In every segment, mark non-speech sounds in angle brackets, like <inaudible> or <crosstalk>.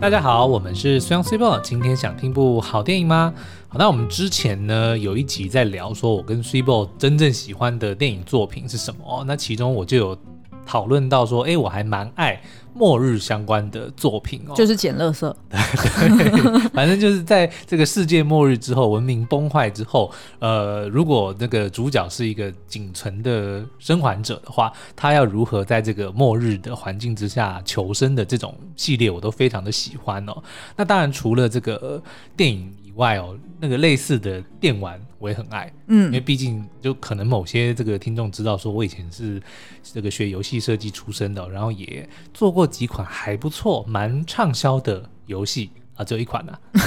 大家好，我们是虽阳虽报，今天想听部好电影吗？好，那我们之前呢有一集在聊说，我跟虽报真正喜欢的电影作品是什么？那其中我就有讨论到说，哎，我还蛮爱。末日相关的作品哦，就是捡垃圾，<laughs> 对，反正就是在这个世界末日之后，文明崩坏之后，呃，如果那个主角是一个仅存的生还者的话，他要如何在这个末日的环境之下求生的这种系列，我都非常的喜欢哦。那当然，除了这个电影以外哦，那个类似的电玩我也很爱，嗯，因为毕竟就可能某些这个听众知道，说我以前是这个学游戏设计出身的，然后也做过几款还不错、蛮畅销的游戏。啊，只有一款呢、啊，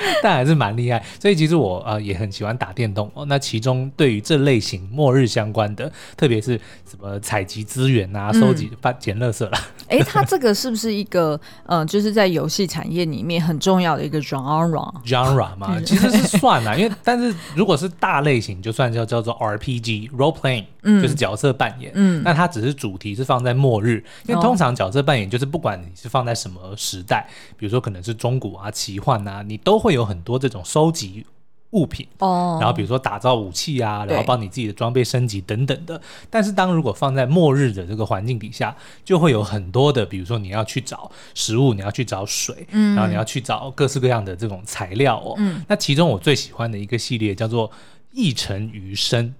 <laughs> 但还是蛮厉害。所以其实我啊、呃、也很喜欢打电动哦。那其中对于这类型末日相关的，特别是什么采集资源啊、收集、发、捡垃圾啦。哎、欸，它这个是不是一个嗯、呃，就是在游戏产业里面很重要的一个 genre？genre 嘛，其实是算啦，因为但是如果是大类型，就算叫叫做 RPG role playing，嗯，就是角色扮演，嗯，那它只是主题是放在末日，因为通常角色扮演就是不管你是放在什么时代，比如说。可能是中古啊、奇幻啊，你都会有很多这种收集物品哦。然后比如说打造武器啊，然后帮你自己的装备升级等等的。但是当如果放在末日的这个环境底下，就会有很多的，比如说你要去找食物，你要去找水，嗯，然后你要去找各式各样的这种材料哦。嗯，那其中我最喜欢的一个系列叫做“异尘余生”，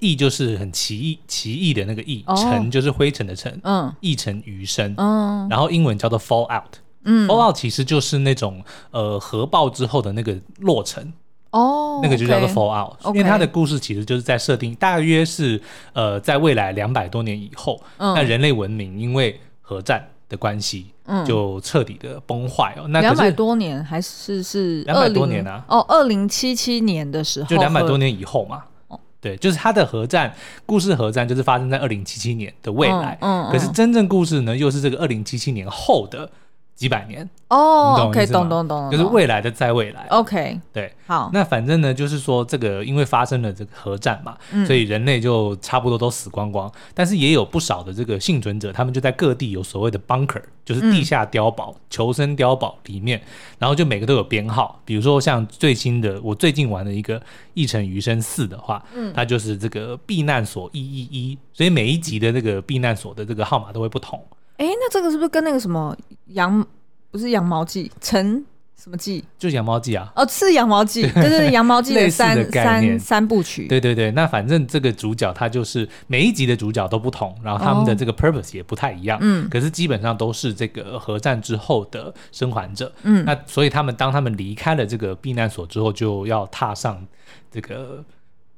异就是很奇异、奇异的那个异，尘就是灰尘的尘，嗯，异尘余生，嗯，然后英文叫做 “Fallout”。嗯，Fallout 其实就是那种呃核爆之后的那个落成哦，那个就叫做 Fallout，okay, 因为它的故事其实就是在设定大约是呃在未来两百多年以后，嗯，那人类文明因为核战的关系，嗯，就彻底的崩坏哦。那两百多年还是是两百多年啊？哦，二零七七年的时候，就两百多年以后嘛。哦，对，就是它的核战故事，核战就是发生在二零七七年的未来，嗯，嗯，可是真正故事呢，又是这个二零七七年后的。几百年哦，OK，懂懂懂，就是未来的在未来，OK，对，好，那反正呢，就是说这个因为发生了这个核战嘛，嗯，所以人类就差不多都死光光，但是也有不少的这个幸存者，他们就在各地有所谓的 bunker，就是地下碉堡、嗯、求生碉堡里面，然后就每个都有编号，比如说像最新的我最近玩的一个《异尘余生四》的话，嗯，它就是这个避难所一一一，所以每一集的这个避难所的这个号码都会不同。哎，那这个是不是跟那个什么羊不是羊毛记，陈什么记？就是羊毛记啊！哦，是羊毛记，就是羊毛记 <laughs> 的三的三三部曲。对对对，那反正这个主角他就是每一集的主角都不同，然后他们的这个 purpose 也不太一样。嗯、哦，可是基本上都是这个核战之后的生还者。嗯，那所以他们当他们离开了这个避难所之后，就要踏上这个。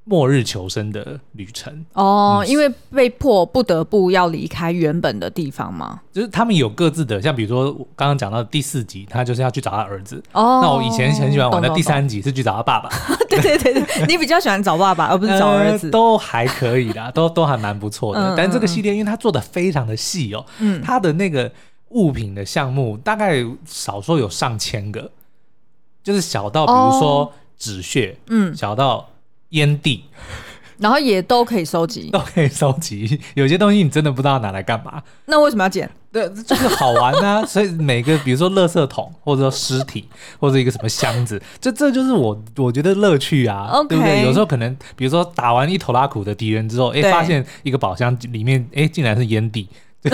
末日求生的旅程哦，嗯、因为被迫不得不要离开原本的地方嘛。就是他们有各自的，像比如说刚刚讲到第四集，他就是要去找他儿子。哦，那我以前很喜欢玩的第三集是去找他爸爸。<laughs> 对对对对，你比较喜欢找爸爸而不是找儿子，<laughs> 呃、都还可以的，都都还蛮不错的。嗯、但这个系列因为它做的非常的细哦，嗯，它的那个物品的项目大概少说有上千个，就是小到比如说止血，嗯，小到。烟蒂，然后也都可以收集，都可以收集。有些东西你真的不知道拿来干嘛，那为什么要捡？对，就是好玩啊。<laughs> 所以每个，比如说垃圾桶，或者说尸体，<laughs> 或者一个什么箱子，这这就是我我觉得乐趣啊，Okay. 对不对？有时候可能，比如说打完一头拉苦的敌人之后，哎，发现一个宝箱里面，哎，竟然是烟蒂。<laughs>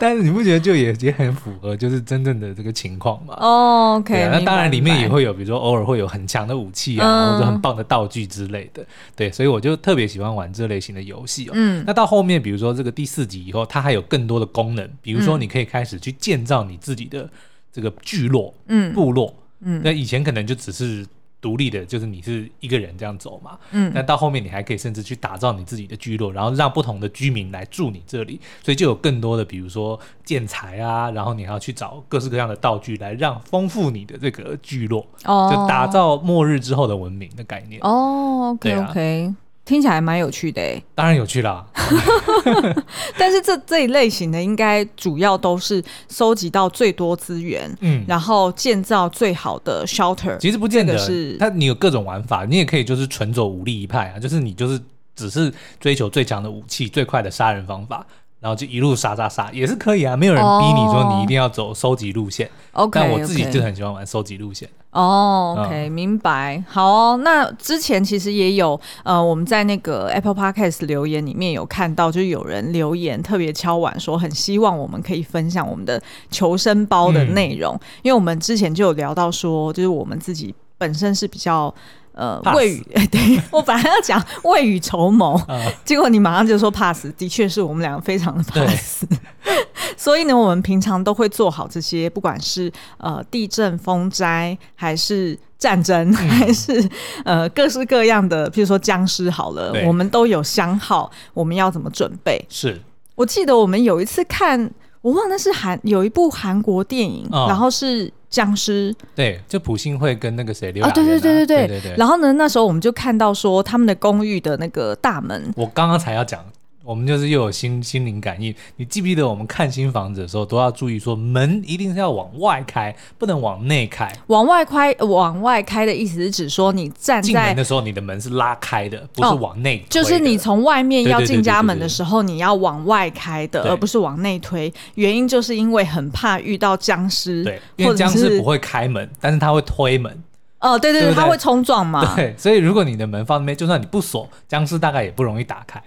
但是你不觉得就也也很符合，就是真正的这个情况吗？哦，OK，那当然里面也会有，比如说偶尔会有很强的武器啊，嗯、或者很棒的道具之类的。对，所以我就特别喜欢玩这类型的游戏哦。嗯，那到后面，比如说这个第四集以后，它还有更多的功能，比如说你可以开始去建造你自己的这个聚落、嗯，部落，嗯，那以前可能就只是。独立的，就是你是一个人这样走嘛，嗯，那到后面你还可以甚至去打造你自己的聚落，然后让不同的居民来住你这里，所以就有更多的，比如说建材啊，然后你还要去找各式各样的道具来让丰富你的这个聚落，哦，就打造末日之后的文明的概念。哦，OK OK。听起来蛮有趣的诶，当然有趣啦。<laughs> 但是这这一类型的应该主要都是收集到最多资源，嗯，然后建造最好的 shelter。其实不见得是，它你有各种玩法，你也可以就是纯走武力一派啊，就是你就是只是追求最强的武器、最快的杀人方法。然后就一路杀杀杀也是可以啊，没有人逼你说你一定要走收集路线。OK，但我自己就很喜欢玩收集路线。哦、oh，OK，、嗯、明白。好哦，那之前其实也有呃，我们在那个 Apple Podcast 留言里面有看到，就有人留言特别敲碗说，很希望我们可以分享我们的求生包的内容，嗯、因为我们之前就有聊到说，就是我们自己本身是比较。呃，未雨，<laughs> 对，我本来要讲未雨绸缪，<laughs> 结果你马上就说怕死，的确是我们两个非常的怕死，<laughs> 所以呢，我们平常都会做好这些，不管是呃地震、风灾，还是战争，嗯、还是呃各式各样的，譬如说僵尸，好了，我们都有想好我们要怎么准备。是。我记得我们有一次看，我忘了是韩有一部韩国电影，哦、然后是。僵尸对，就朴信惠跟那个谁刘啊，对对对对对对对。然后呢，那时候我们就看到说他们的公寓的那个大门，我刚刚才要讲。我们就是又有心心灵感应，你记不记得我们看新房子的时候都要注意说门一定是要往外开，不能往内开。往外开，往外开的意思是指说你站在进门的时候，你的门是拉开的，不是往内推的。哦。就是你从外面要进家门的时候，你要往外开的，而不是往内推。原因就是因为很怕遇到僵尸，对，因为僵尸不会开门，但是他会推门。哦，对对对，他会冲撞嘛。对，所以如果你的门放那边，就算你不锁，僵尸大概也不容易打开。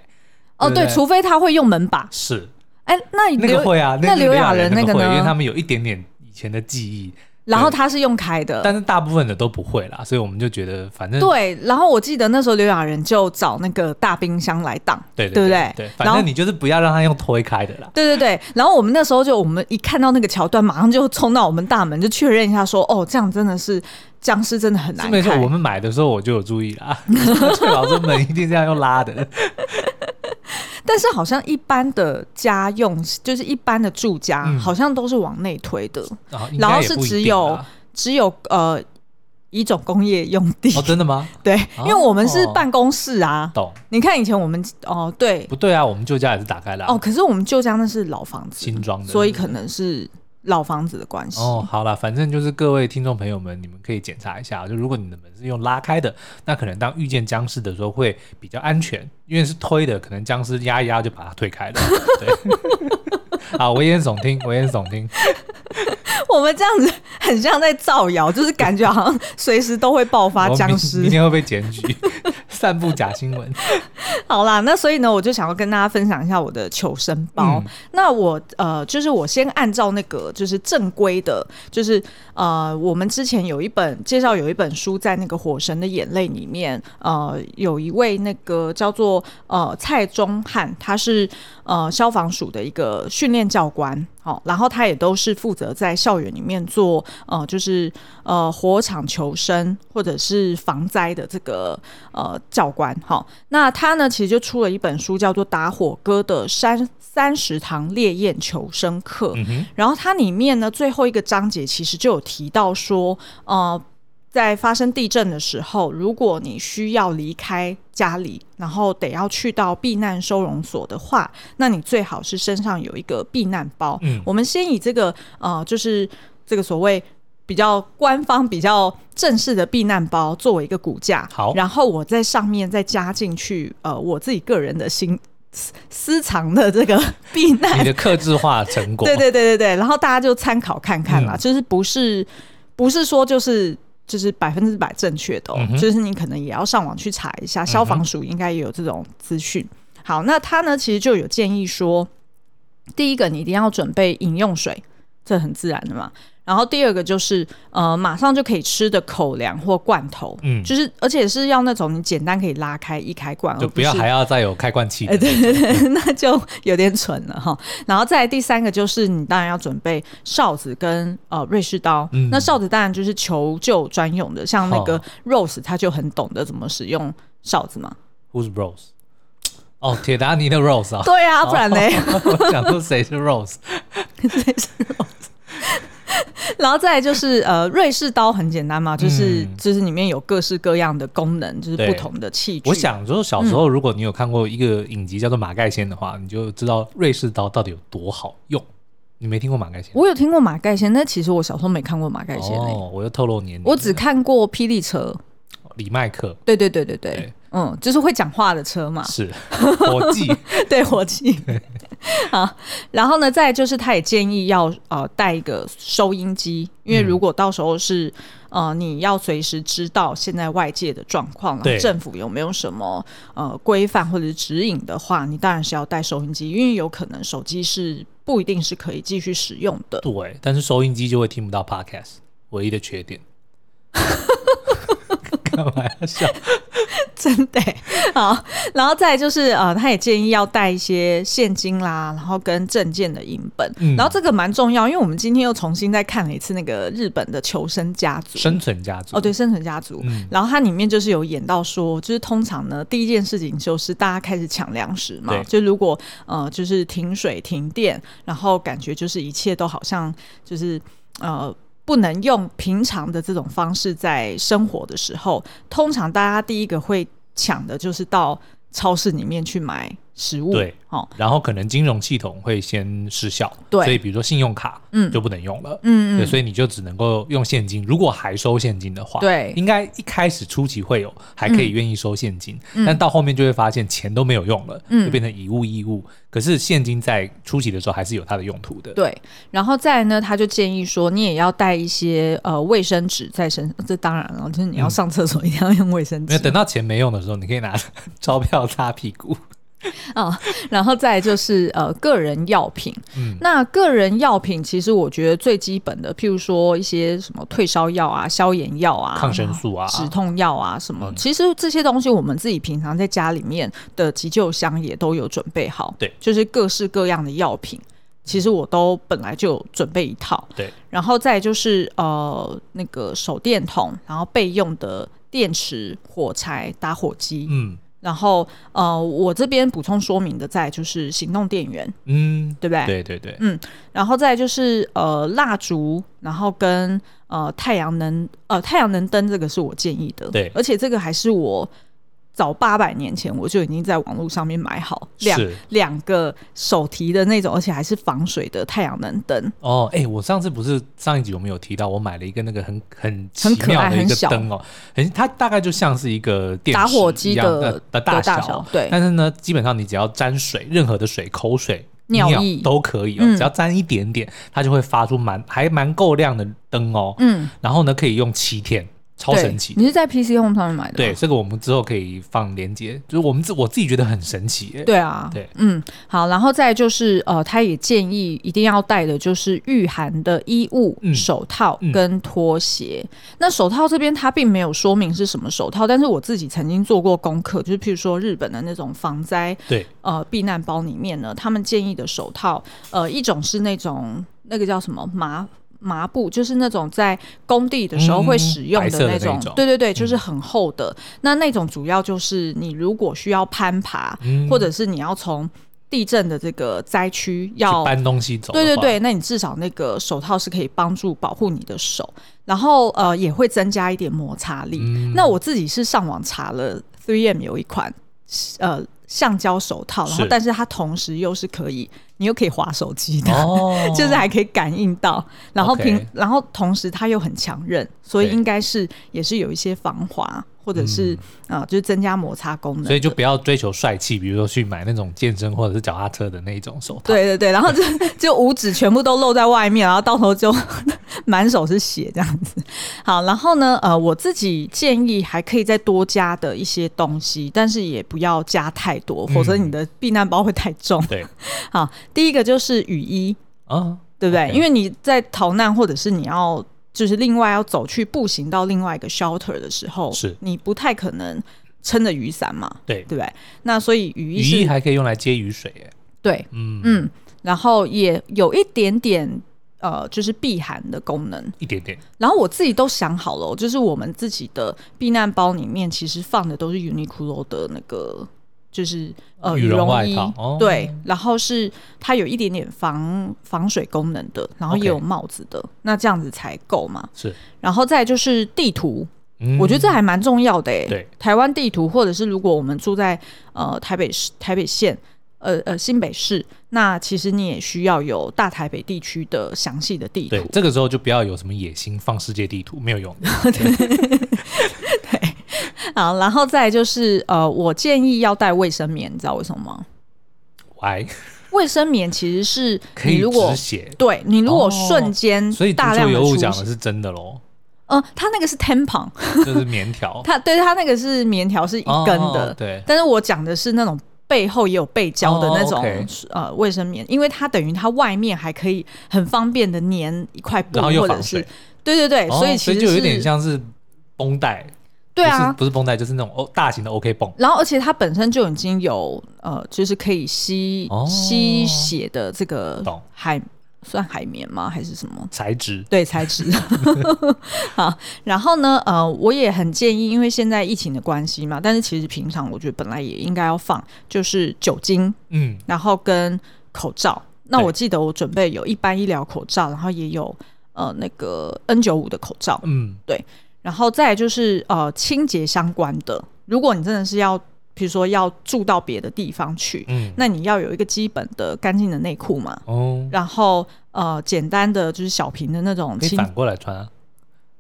哦，对，除非他会用门把。是，哎，那那个会啊，那刘亚仁那个呢？因为他们有一点点以前的记忆。然后他是用开的，但是大部分的都不会啦，所以我们就觉得反正对。然后我记得那时候刘亚仁就找那个大冰箱来挡，对对不对？对，反正你就是不要让他用推开的啦。对对对。然后我们那时候就我们一看到那个桥段，马上就冲到我们大门，就确认一下说，哦，这样真的是僵尸，真的很难。没错，我们买的时候我就有注意啦，最好这门一定这样用拉的。但是好像一般的家用，就是一般的住家，嗯、好像都是往内推的，啊、然后是只有只有呃一种工业用地。哦，真的吗？<laughs> 对，因为我们是办公室啊。懂、哦。你看以前我们哦，对，不对啊？我们旧家也是打开的、啊。哦，可是我们旧家那是老房子，新装的，所以可能是。老房子的关系哦，好了，反正就是各位听众朋友们，你们可以检查一下，就如果你的门是用拉开的，那可能当遇见僵尸的时候会比较安全，因为是推的，可能僵尸压一压就把它推开了。<laughs> 对，<laughs> 好，危言耸听，危言耸听。我们这样子很像在造谣，就是感觉好像随时都会爆发僵尸，明天会被检举，散布假新闻。<laughs> 好啦，那所以呢，我就想要跟大家分享一下我的求生包。嗯、那我呃，就是我先按照那个就是正规的，就是呃，我们之前有一本介绍有一本书，在那个《火神的眼泪》里面，呃，有一位那个叫做呃蔡宗汉，他是呃消防署的一个训练教官。好，然后他也都是负责在校园里面做，呃，就是呃火场求生或者是防灾的这个呃教官。好，那他呢其实就出了一本书，叫做《打火哥的三三十堂烈焰求生课》。嗯。然后它里面呢最后一个章节其实就有提到说，呃。在发生地震的时候，如果你需要离开家里，然后得要去到避难收容所的话，那你最好是身上有一个避难包。嗯，我们先以这个呃，就是这个所谓比较官方、比较正式的避难包作为一个骨架。好，然后我在上面再加进去呃，我自己个人的心私藏的这个避难，你的克制化成果。<laughs> 对对对对对，然后大家就参考看看啦，嗯、就是不是不是说就是。就是百分之百正确的，哦，嗯、就是你可能也要上网去查一下，消防署应该也有这种资讯。嗯、好，那他呢其实就有建议说，第一个你一定要准备饮用水，这很自然的嘛。然后第二个就是呃，马上就可以吃的口粮或罐头，嗯，就是而且是要那种你简单可以拉开一开罐，就不要还要再有开罐器。对对对，<laughs> 那就有点蠢了哈。然后再来第三个就是你当然要准备哨子跟呃瑞士刀，嗯、那哨子当然就是求救专用的，像那个 Rose 他就很懂得怎么使用哨子嘛。Who's Rose？哦，铁达尼的 Rose 啊。对啊，不然呢？<laughs> 我想说谁是 Rose？谁是 Rose？<laughs> 然后再来就是呃，瑞士刀很简单嘛，就是、嗯、就是里面有各式各样的功能，就是不同的器具。我想说，小时候如果你有看过一个影集叫做《马盖先》的话，嗯、你就知道瑞士刀到底有多好用。你没听过马盖先？我有听过马盖先，但其实我小时候没看过马盖先、欸。哦，我又透露年龄。我只看过霹雳车，李麦克。对对对对对，对嗯，就是会讲话的车嘛。是 <laughs> 火计，对火计。<laughs> 好，然后呢，再就是他也建议要呃带一个收音机，因为如果到时候是呃你要随时知道现在外界的状况，然后政府有没有什么呃规范或者指引的话，你当然是要带收音机，因为有可能手机是不一定是可以继续使用的。对，但是收音机就会听不到 Podcast，唯一的缺点。干嘛要笑？真的。<laughs> 好，然后再就是呃，他也建议要带一些现金啦，然后跟证件的影本，嗯、然后这个蛮重要，因为我们今天又重新再看了一次那个日本的求生家族，生存家族。哦，对，生存家族，嗯、然后它里面就是有演到说，就是通常呢，第一件事情就是大家开始抢粮食嘛，就如果呃，就是停水停电，然后感觉就是一切都好像就是呃。不能用平常的这种方式在生活的时候，通常大家第一个会抢的就是到超市里面去买。食物对，哦，然后可能金融系统会先失效，对，所以比如说信用卡，嗯，就不能用了，嗯对，所以你就只能够用现金。如果还收现金的话，对，应该一开始初期会有还可以愿意收现金，但到后面就会发现钱都没有用了，就变成以物易物。可是现金在初期的时候还是有它的用途的，对。然后再来呢，他就建议说，你也要带一些呃卫生纸在身上，这当然了，就是你要上厕所一定要用卫生纸。等到钱没用的时候，你可以拿 <laughs> 钞票擦屁股。啊、<laughs> 哦，然后再就是呃个人药品，嗯，那个人药品其实我觉得最基本的，譬如说一些什么退烧药啊、消炎药啊、抗生素啊、止痛药啊什么，嗯、其实这些东西我们自己平常在家里面的急救箱也都有准备好，对，就是各式各样的药品，其实我都本来就准备一套，对，然后再就是呃那个手电筒，然后备用的电池、火柴、打火机，嗯。然后，呃，我这边补充说明的，再就是行动电源，嗯，对不对？对对对，嗯，然后再就是呃蜡烛，然后跟呃太阳能，呃太阳能灯，这个是我建议的，对，而且这个还是我。早八百年前我就已经在网络上面买好两两个手提的那种，而且还是防水的太阳能灯。哦，哎、欸，我上次不是上一集有没有提到，我买了一个那个很很奇妙的一个灯哦，很，它大概就像是一个电打火机的的大小，大小对。但是呢，基本上你只要沾水，任何的水、口水、尿液都可以哦，嗯、只要沾一点点，它就会发出蛮还蛮够亮的灯哦。嗯，然后呢，可以用七天。超神奇！你是在 PC Home 上面买的？对，这个我们之后可以放链接。就是我们自我自己觉得很神奇。对啊，对，嗯，好，然后再就是呃，他也建议一定要带的就是御寒的衣物、嗯、手套跟拖鞋。嗯、那手套这边他并没有说明是什么手套，但是我自己曾经做过功课，就是譬如说日本的那种防灾对呃避难包里面呢，他们建议的手套呃一种是那种那个叫什么麻。麻布就是那种在工地的时候会使用的那种，对对对，就是很厚的。嗯、那那种主要就是你如果需要攀爬，嗯、或者是你要从地震的这个灾区要搬东西走，对对对，那你至少那个手套是可以帮助保护你的手，然后呃也会增加一点摩擦力。嗯、那我自己是上网查了，3M 有一款呃。橡胶手套，然后但是它同时又是可以，你又可以滑手机的，哦、<laughs> 就是还可以感应到，然后平然后同时它又很强韧，所以应该是也是有一些防滑。或者是啊、嗯呃，就是增加摩擦功能，所以就不要追求帅气，比如说去买那种健身或者是脚踏车的那种手套。对对对，然后就 <laughs> 就五指全部都露在外面，然后到头就 <laughs> 满手是血这样子。好，然后呢，呃，我自己建议还可以再多加的一些东西，但是也不要加太多，否则你的避难包会太重。对、嗯，<laughs> 好，第一个就是雨衣啊，对不对？Okay. 因为你在逃难或者是你要。就是另外要走去步行到另外一个 shelter 的时候，是你不太可能撑着雨伞嘛？对，对不对？那所以雨衣雨衣还可以用来接雨水，哎，对，嗯嗯，然后也有一点点呃，就是避寒的功能，一点点。然后我自己都想好了，就是我们自己的避难包里面其实放的都是 Uniqlo 的那个。就是呃羽绒衣，哦、对，然后是它有一点点防防水功能的，然后也有帽子的那这样子才够嘛。是，然后再就是地图，嗯、我觉得这还蛮重要的诶。对，台湾地图，或者是如果我们住在呃台北市、台北县、呃呃新北市，那其实你也需要有大台北地区的详细的地图。对，这个时候就不要有什么野心放世界地图，没有用。<laughs> <laughs> 好，然后再就是呃，我建议要带卫生棉，你知道为什么吗？喂，卫生棉其实是 <laughs> 可以止血，对你如果瞬间、哦，所以大量的出血讲的是真的喽。嗯、呃，它那个是 tampon，<laughs> 就是棉条。<laughs> 它对它那个是棉条，是一根的。哦、对，但是我讲的是那种背后也有背胶的那种、哦 okay、呃卫生棉，因为它等于它外面还可以很方便的粘一块布，或者是对对对，哦、所以其实就有点像是绷带。对啊，不是绷带，就是那种哦大型的 OK 绷。然后而且它本身就已经有呃，就是可以吸、哦、吸血的这个海。算海绵吗？还是什么材质？对，材质。<laughs> 好，然后呢？呃，我也很建议，因为现在疫情的关系嘛，但是其实平常我觉得本来也应该要放，就是酒精，嗯，然后跟口罩。那我记得我准备有一般医疗口罩，然后也有呃那个 N 九五的口罩，嗯，对。然后再就是呃清洁相关的，如果你真的是要。比如说要住到别的地方去，嗯，那你要有一个基本的干净的内裤嘛，哦，然后呃，简单的就是小瓶的那种，可以反过来穿啊，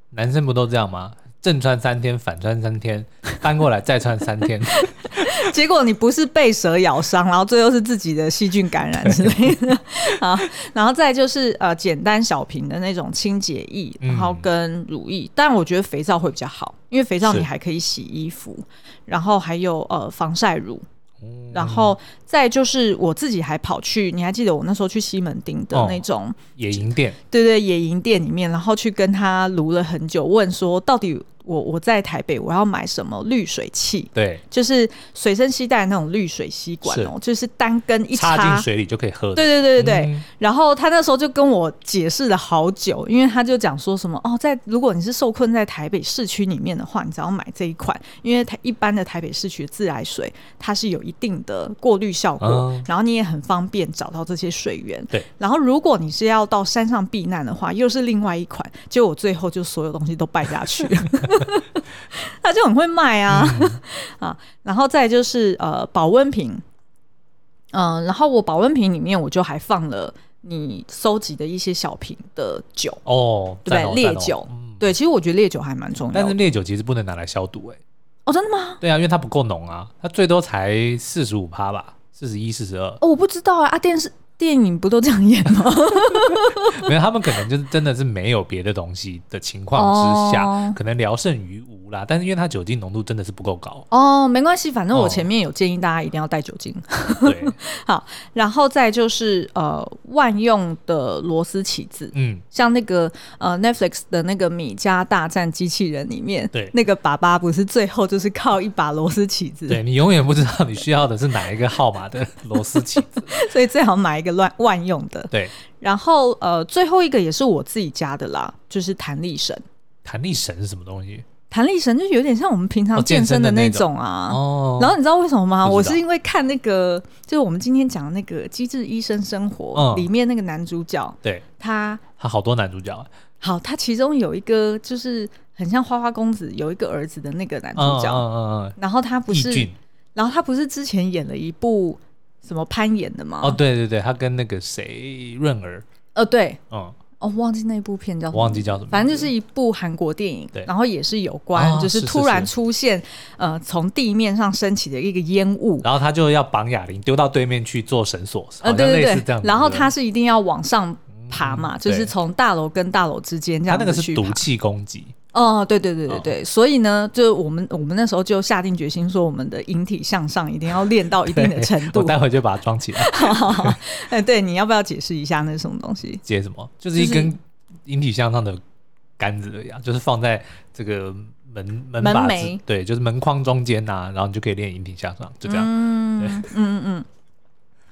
男生不都这样吗？正穿三天，反穿三天，<laughs> 翻过来再穿三天，<laughs> 结果你不是被蛇咬伤，然后最后是自己的细菌感染之类的 <laughs> 啊。然后再就是呃，简单小瓶的那种清洁液，然后跟乳液，嗯，但我觉得肥皂会比较好，因为肥皂你还可以洗衣服，然后还有呃防晒乳。然后再就是我自己还跑去，你还记得我那时候去西门町的那种、哦、野营店？对对，野营店里面，然后去跟他撸了很久，问说到底。我我在台北，我要买什么滤水器？对，就是随身携带那种滤水吸管哦，就是单根一插，进水里就可以喝。对对对对对、嗯。然后他那时候就跟我解释了好久，因为他就讲说什么哦，在如果你是受困在台北市区里面的话，你只要买这一款，因为台一般的台北市区的自来水它是有一定的过滤效果、嗯，然后你也很方便找到这些水源。对。然后如果你是要到山上避难的话，又是另外一款。结果我最后就所有东西都败下去了。<laughs> <laughs> 他就很会卖啊，嗯、<laughs> 啊，然后再就是呃保温瓶，嗯、呃，然后我保温瓶里面我就还放了你收集的一些小瓶的酒哦，对不对？烈酒、嗯，对，其实我觉得烈酒还蛮重要的，但是烈酒其实不能拿来消毒哎、欸，哦，真的吗？对啊，因为它不够浓啊，它最多才四十五趴吧，四十一、四十二，哦，我不知道啊，啊，电视。电影不都这样演吗？<laughs> 没有，他们可能就是真的是没有别的东西的情况之下，哦、可能聊胜于无啦。但是因为它酒精浓度真的是不够高哦，没关系，反正我前面有建议大家一定要带酒精。哦、对，<laughs> 好，然后再就是呃万用的螺丝起子，嗯，像那个呃 Netflix 的那个米家大战机器人里面，对，那个爸爸不是最后就是靠一把螺丝起子，对，你永远不知道你需要的是哪一个号码的螺丝起子，<laughs> 所以最好买一个。乱万用的，对，然后呃，最后一个也是我自己加的啦，就是弹力绳。弹力绳是什么东西？弹力绳就有点像我们平常健身的那种啊。哦。然后你知道为什么吗？我是因为看那个，就是我们今天讲的那个《机智医生生活》里面那个男主角，对、嗯，他他好多男主角。好，他其中有一个就是很像花花公子，有一个儿子的那个男主角。嗯嗯嗯。然后他不是，然后他不是之前演了一部。什么攀岩的吗？哦，对对对，他跟那个谁润儿，呃，对，嗯，哦，忘记那部片叫什么，忘记叫什么，反正就是一部韩国电影，对，然后也是有关，哦、就是突然出现，呃，从地面上升起的一个烟雾，然后他就要绑哑铃丢到对面去做绳索，呃，对对对，然后他是一定要往上爬嘛，嗯、就是从大楼跟大楼之间这样子去爬，他那个是毒气攻击。哦，对对对对对，哦、所以呢，就我们我们那时候就下定决心说，我们的引体向上一定要练到一定的程度。<laughs> 我待会就把它装起来。<laughs> 哎，对，你要不要解释一下那是什么东西？解什么？就是一根引体向上的杆子一样，就是放在这个门门把子，对，就是门框中间呐、啊，然后你就可以练引体向上，就这样。嗯嗯嗯嗯。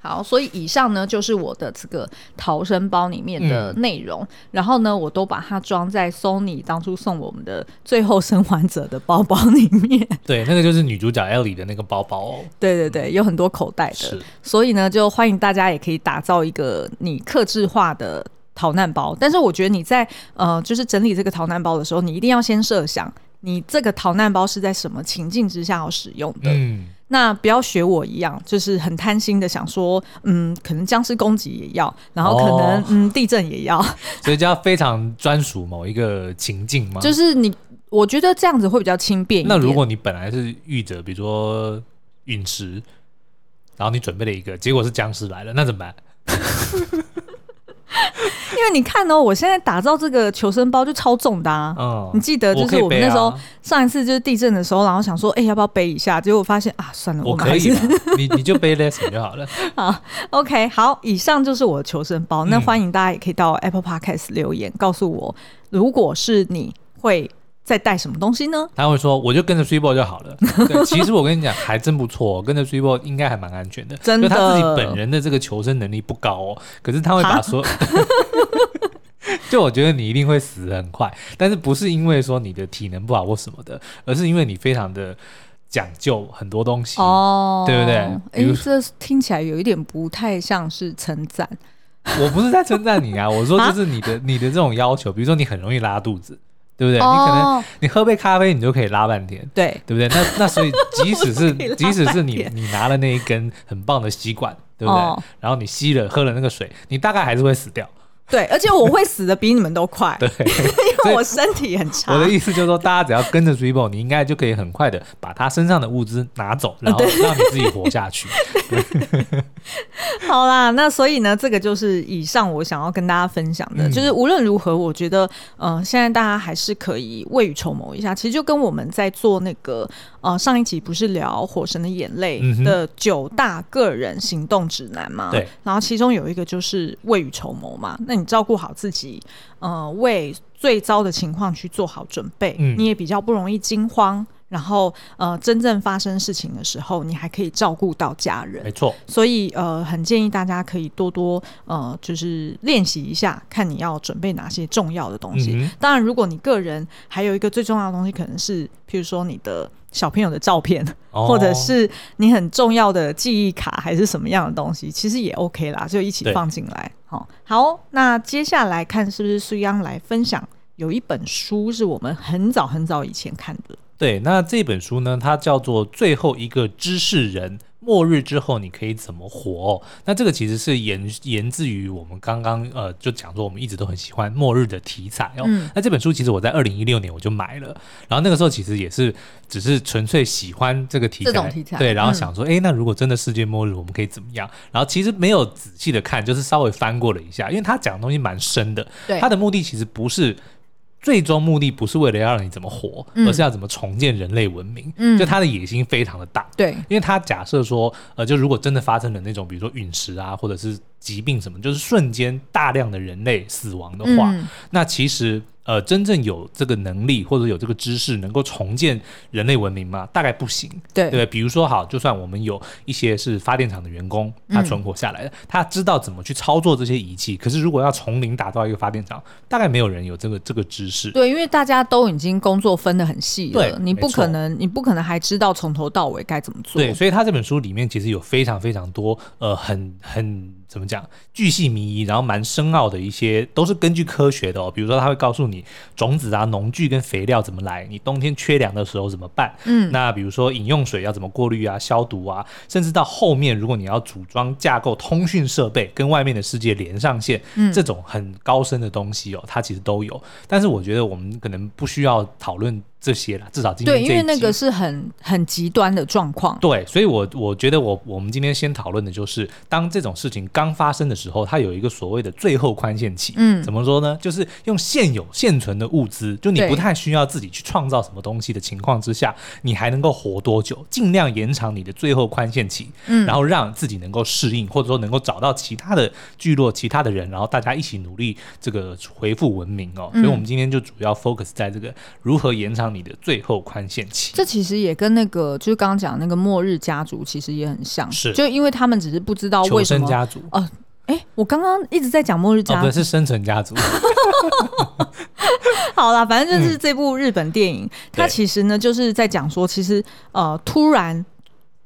好，所以以上呢就是我的这个逃生包里面的内容，嗯，然后呢，我都把它装在 Sony 当初送我们的《最后生还者》的包包里面。<laughs> 对，那个就是女主角 Ellie 的那个包包哦。对对对，有很多口袋的。所以呢，就欢迎大家也可以打造一个你克制化的逃难包。但是我觉得你在呃，就是整理这个逃难包的时候，你一定要先设想，你这个逃难包是在什么情境之下要使用的。嗯。那不要学我一样，就是很贪心的想说，嗯，可能僵尸攻击也要，然后可能、哦、嗯地震也要，<laughs> 所以就要非常专属某一个情境吗？就是你，我觉得这样子会比较轻便。那如果你本来是遇着，比如说陨石，然后你准备了一个，结果是僵尸来了，那怎么办？<laughs> <laughs> 因为你看哦，我现在打造这个求生包就超重的啊！嗯，你记得就是我们那时候上一次就是地震的时候，然后想说，哎，要不要背一下？结果我发现啊，算了，我可以，你你就背 less 就好了。<laughs> 好，OK，好，以上就是我的求生包。那欢迎大家也可以到 Apple Podcast 留言，告诉我，如果是你会。再带什么东西呢？他会说，我就跟着 Sweetbo 就好了。<laughs> 对，其实我跟你讲，还真不错，跟着 Sweetbo 应该还蛮安全的。真的，就他自己本人的这个求生能力不高哦，可是他会把所有，<laughs> 就我觉得你一定会死得很快，但是不是因为说你的体能不好或什么的，而是因为你非常的讲究很多东西哦，对不对？哎，这听起来有一点不太像是称赞。<laughs> 我不是在称赞你啊，我说就是你的你的这种要求，比如说你很容易拉肚子。对不对？哦、你可能你喝杯咖啡，你就可以拉半天，对对不对？那那所以 <laughs> 即使是即使是你你拿了那一根很棒的吸管，对不对？哦、然后你吸了喝了那个水，你大概还是会死掉。对，而且我会死的比你们都快。对，<laughs> 因为我身体很差。我的意思就是说，大家只要跟着 Sweetbo，你应该就可以很快的把他身上的物资拿走，然后 <laughs> 让你自己活下去。<laughs> 好啦，那所以呢，这个就是以上我想要跟大家分享的，嗯、就是无论如何，我觉得，呃，现在大家还是可以未雨绸缪一下。其实就跟我们在做那个，呃，上一集不是聊《火神的眼泪》的九大个人行动指南吗？对、嗯。然后其中有一个就是未雨绸缪嘛，那。你照顾好自己，呃，为最糟的情况去做好准备，嗯，你也比较不容易惊慌。然后，呃，真正发生事情的时候，你还可以照顾到家人。没错。所以，呃，很建议大家可以多多，呃，就是练习一下，看你要准备哪些重要的东西。嗯。当然，如果你个人还有一个最重要的东西，可能是，譬如说你的。小朋友的照片，或者是你很重要的记忆卡，还是什么样的东西，其实也 OK 啦，就一起放进来。好对，好，那接下来看是不是苏央来分享，有一本书是我们很早很早以前看的。对，那这本书呢，它叫做《最后一个知识人》。末日之后你可以怎么活？哦？那这个其实是源源自于我们刚刚呃就讲说我们一直都很喜欢末日的题材哦。嗯、那这本书其实我在二零一六年我就买了，然后那个时候其实也是只是纯粹喜欢这个题材，题材对，然后想说，哎、嗯，那如果真的世界末日，我们可以怎么样？然后其实没有仔细的看，就是稍微翻过了一下，因为他讲的东西蛮深的。对，他的目的其实不是。最终目的不是为了要让你怎么活，嗯、而是要怎么重建人类文明。嗯，就他的野心非常的大。对，因为他假设说，呃，就如果真的发生了那种，比如说陨石啊，或者是疾病什么，就是瞬间大量的人类死亡的话，嗯、那其实。呃，真正有这个能力或者有这个知识，能够重建人类文明吗？大概不行。对对，比如说，好，就算我们有一些是发电厂的员工，他存活下来的，嗯、他知道怎么去操作这些仪器。可是，如果要从零打造一个发电厂，大概没有人有这个这个知识。对，因为大家都已经工作分得很细了，对你不可能，你不可能还知道从头到尾该怎么做。对，所以他这本书里面其实有非常非常多，呃，很很。怎么讲？巨细靡遗，然后蛮深奥的一些，都是根据科学的哦。比如说，他会告诉你种子啊、农具跟肥料怎么来，你冬天缺粮的时候怎么办？嗯，那比如说饮用水要怎么过滤啊、消毒啊，甚至到后面，如果你要组装架构通讯设备，跟外面的世界连上线，嗯，这种很高深的东西哦，它其实都有。但是我觉得我们可能不需要讨论。这些啦，至少今天对，因为那个是很很极端的状况。对，所以我我觉得我我们今天先讨论的就是，当这种事情刚发生的时候，它有一个所谓的最后宽限期。嗯，怎么说呢？就是用现有现存的物资，就你不太需要自己去创造什么东西的情况之下，你还能够活多久？尽量延长你的最后宽限期，嗯，然后让自己能够适应，或者说能够找到其他的聚落、其他的人，然后大家一起努力这个恢复文明哦。所以我们今天就主要 focus 在这个如何延长。你的最后宽限期，这其实也跟那个就是刚刚讲那个末日家族其实也很像，是就因为他们只是不知道为什么家族哦，哎、欸，我刚刚一直在讲末日家族，哦、是生存家族。<laughs> 好啦，反正就是这部日本电影，嗯、它其实呢就是在讲说，其实呃，突然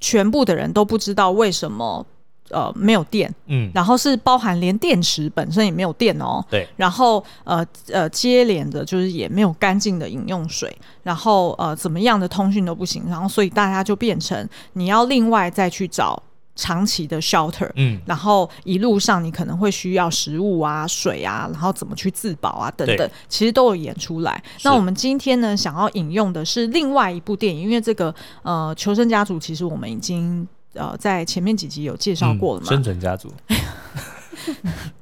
全部的人都不知道为什么。呃，没有电，嗯，然后是包含连电池本身也没有电哦，对，然后呃呃接连的就是也没有干净的饮用水，然后呃怎么样的通讯都不行，然后所以大家就变成你要另外再去找长期的 shelter，嗯，然后一路上你可能会需要食物啊、水啊，然后怎么去自保啊等等，其实都有演出来。那我们今天呢，想要引用的是另外一部电影，因为这个呃求生家族其实我们已经。呃在前面几集有介绍过了嘛，生存家族。<laughs>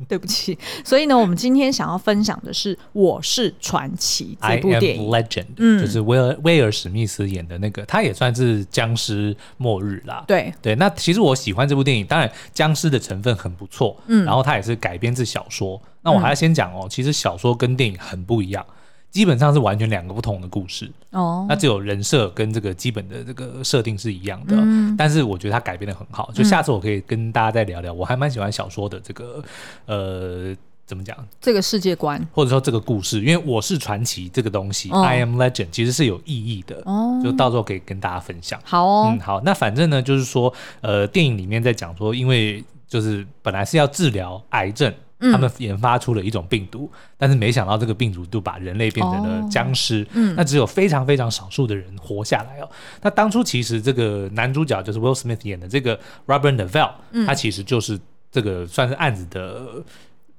对不起，所以呢，我们今天想要分享的是《我是传奇》这部电影，I am Legend，嗯，就是威尔威尔史密斯演的那个，他也算是僵尸末日啦。对对，那其实我喜欢这部电影，当然僵尸的成分很不错，嗯，然后它也是改编自小说。那我还要先讲哦，其实小说跟电影很不一样。基本上是完全两个不同的故事。哦，那只有人设跟这个基本的这个设定是一样的，嗯、但是我觉得它改编的很好，就下次我可以跟大家再聊聊，嗯、我还蛮喜欢小说的这个呃怎么讲？这个世界观，或者说这个故事，因为我是传奇这个东西、哦、，I am legend 其实是有意义的哦，就到时候可以跟大家分享。好。哦，嗯好，那反正呢就是说呃电影里面在讲说，因为就是本来是要治疗癌症。他们研发出了一种病毒，但是没想到这个病毒就把人类变成了僵尸。嗯，那只有非常非常少数的人活下来哦。那当初其实这个男主角就是 Will Smith 演的这个 Robert Neville，他其实就是这个算是案子的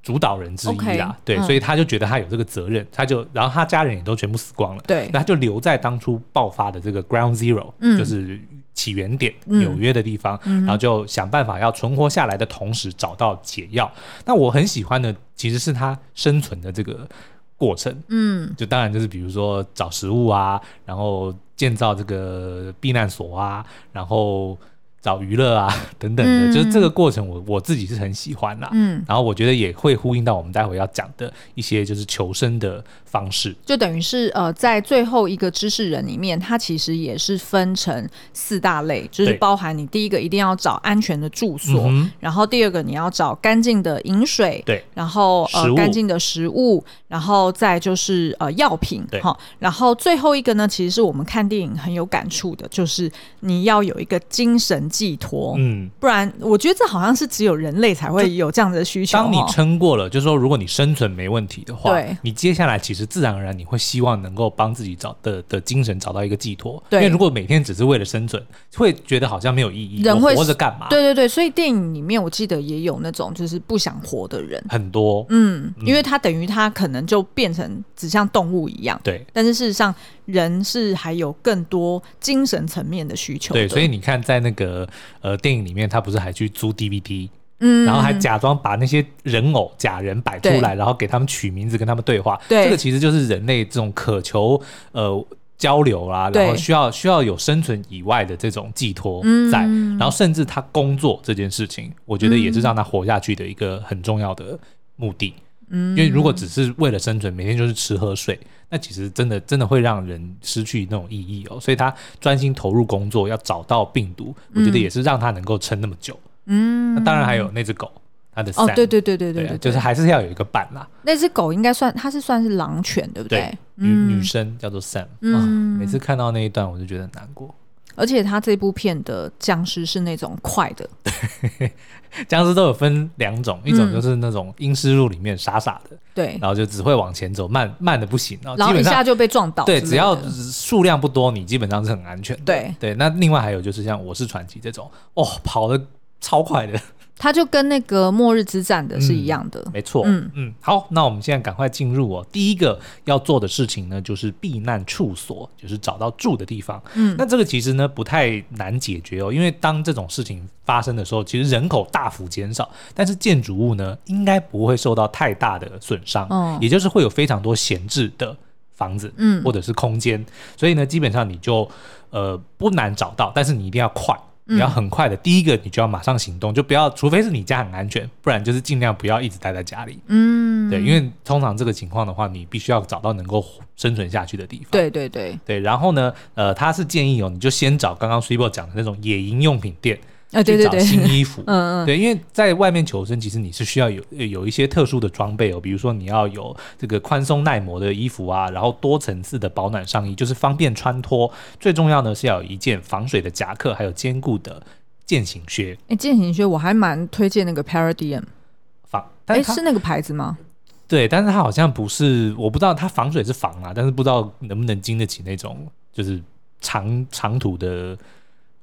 主导人之一啦。对，所以他就觉得他有这个责任，他就然后他家人也都全部死光了。对，那他就留在当初爆发的这个 Ground Zero，就是。起源点纽约的地方，嗯、然后就想办法要存活下来的同时找到解药。那我很喜欢的其实是他生存的这个过程，嗯，就当然就是比如说找食物啊，然后建造这个避难所啊，然后。找娱乐啊，<laughs> 等等的，嗯、就是这个过程我，我我自己是很喜欢啦。嗯，然后我觉得也会呼应到我们待会要讲的一些就是求生的方式。就等于是呃，在最后一个知识人里面，它其实也是分成四大类，就是包含你第一个一定要找安全的住所，对然后第二个你要找干净的饮水，对，然后呃干净的食物，然后再就是呃药品，对，好，然后最后一个呢，其实是我们看电影很有感触的，就是你要有一个精神。寄托，嗯，不然我觉得这好像是只有人类才会有这样的需求。当你撑过了，就是说，如果你生存没问题的话，对，你接下来其实自然而然你会希望能够帮自己找的的精神找到一个寄托。对，因为如果每天只是为了生存，会觉得好像没有意义。人会活着干嘛？对对对，所以电影里面我记得也有那种就是不想活的人很多，嗯，因为他等于他可能就变成只像动物一样，对，但是事实上。人是还有更多精神层面的需求的。对，所以你看，在那个呃电影里面，他不是还去租 DVD，嗯，然后还假装把那些人偶假人摆出来，然后给他们取名字，跟他们对话。对，这个其实就是人类这种渴求呃交流啦，然后需要需要有生存以外的这种寄托在，嗯、然后甚至他工作这件事情，我觉得也是让他活下去的一个很重要的目的。嗯，因为如果只是为了生存，每天就是吃喝睡。那其实真的真的会让人失去那种意义哦，所以他专心投入工作，要找到病毒，我觉得也是让他能够撑那么久。嗯，那当然还有那只狗，它的哦，对对对对对对，就是还是要有一个伴啦。那只狗应该算，它是算是狼犬，对不对？对，女女生叫做 Sam。嗯，每次看到那一段，我就觉得很难过。而且他这部片的僵尸是那种快的，<laughs> 僵尸都有分两种，一种就是那种阴尸路里面傻傻的，对，然后就只会往前走，慢慢的不行，然后一下就被撞倒。对，只要数量不多，你基本上是很安全的。对对，那另外还有就是像我是传奇这种，哦，跑得超快的。它就跟那个末日之战的是一样的，嗯、没错。嗯嗯，好，那我们现在赶快进入哦。第一个要做的事情呢，就是避难处所，就是找到住的地方。嗯，那这个其实呢不太难解决哦，因为当这种事情发生的时候，其实人口大幅减少，但是建筑物呢应该不会受到太大的损伤。哦，也就是会有非常多闲置的房子，嗯，或者是空间，所以呢，基本上你就呃不难找到，但是你一定要快。你要很快的，第一个你就要马上行动，就不要，除非是你家很安全，不然就是尽量不要一直待在家里。嗯，对，因为通常这个情况的话，你必须要找到能够生存下去的地方。对对对对，然后呢，呃，他是建议哦，你就先找刚刚 Cibo 讲的那种野营用品店。啊，对对对，新衣服，<laughs> 嗯嗯，对，因为在外面求生，其实你是需要有有一些特殊的装备哦，比如说你要有这个宽松耐磨的衣服啊，然后多层次的保暖上衣，就是方便穿脱。最重要呢是要有一件防水的夹克，还有坚固的健行靴。哎，健行靴我还蛮推荐那个 Paradigm，防，哎，是那个牌子吗？对，但是它好像不是，我不知道它防水是防啊，但是不知道能不能经得起那种就是长长途的。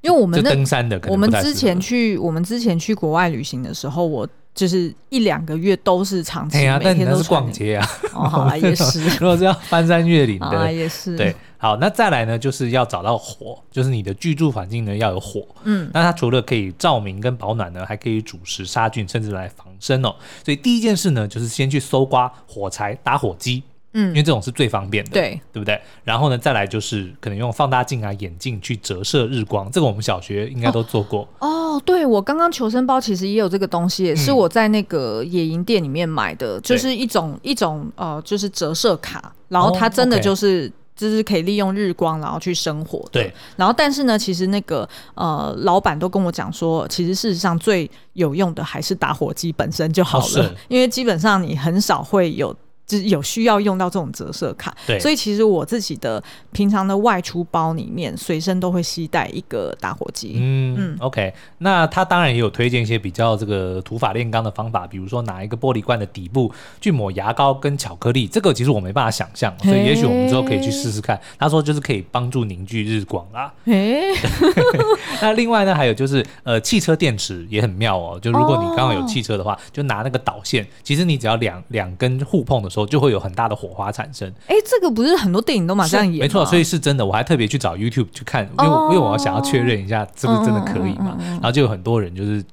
因为我们登山的，我们之前去我们之前去国外旅行的时候，我就是一两个月都是长期，哎呀，每天都是逛街啊。哦，好啊，<laughs> 也是。如果是要翻山越岭的，<laughs> 啊，也是。对，好，那再来呢，就是要找到火，就是你的居住环境呢要有火。嗯，那它除了可以照明跟保暖呢，还可以煮食杀菌，甚至来防身哦。所以第一件事呢，就是先去搜刮火柴、打火机。嗯，因为这种是最方便的，对，对不对？然后呢，再来就是可能用放大镜啊、眼镜去折射日光，这个我们小学应该都做过。哦，哦对，我刚刚求生包其实也有这个东西，也是我在那个野营店里面买的，嗯、就是一种一种呃，就是折射卡，然后它真的就是、哦 okay、就是可以利用日光然后去生火。对，然后但是呢，其实那个呃，老板都跟我讲说，其实事实上最有用的还是打火机本身就好了，哦、因为基本上你很少会有。是有需要用到这种折射卡，对，所以其实我自己的平常的外出包里面随身都会携带一个打火机。嗯嗯，OK，那他当然也有推荐一些比较这个土法炼钢的方法，比如说拿一个玻璃罐的底部去抹牙膏跟巧克力，这个其实我没办法想象，所以也许我们之后可以去试试看。他说就是可以帮助凝聚日光啦。那另外呢，还有就是呃，汽车电池也很妙哦，就如果你刚好有汽车的话，哦、就拿那个导线，其实你只要两两根互碰的时候。就会有很大的火花产生。哎，这个不是很多电影都马上演？没错，所以是真的。我还特别去找 YouTube 去看，因为、哦、因为我要想要确认一下是不是真的可以嘛。嗯嗯嗯嗯、然后就有很多人就是。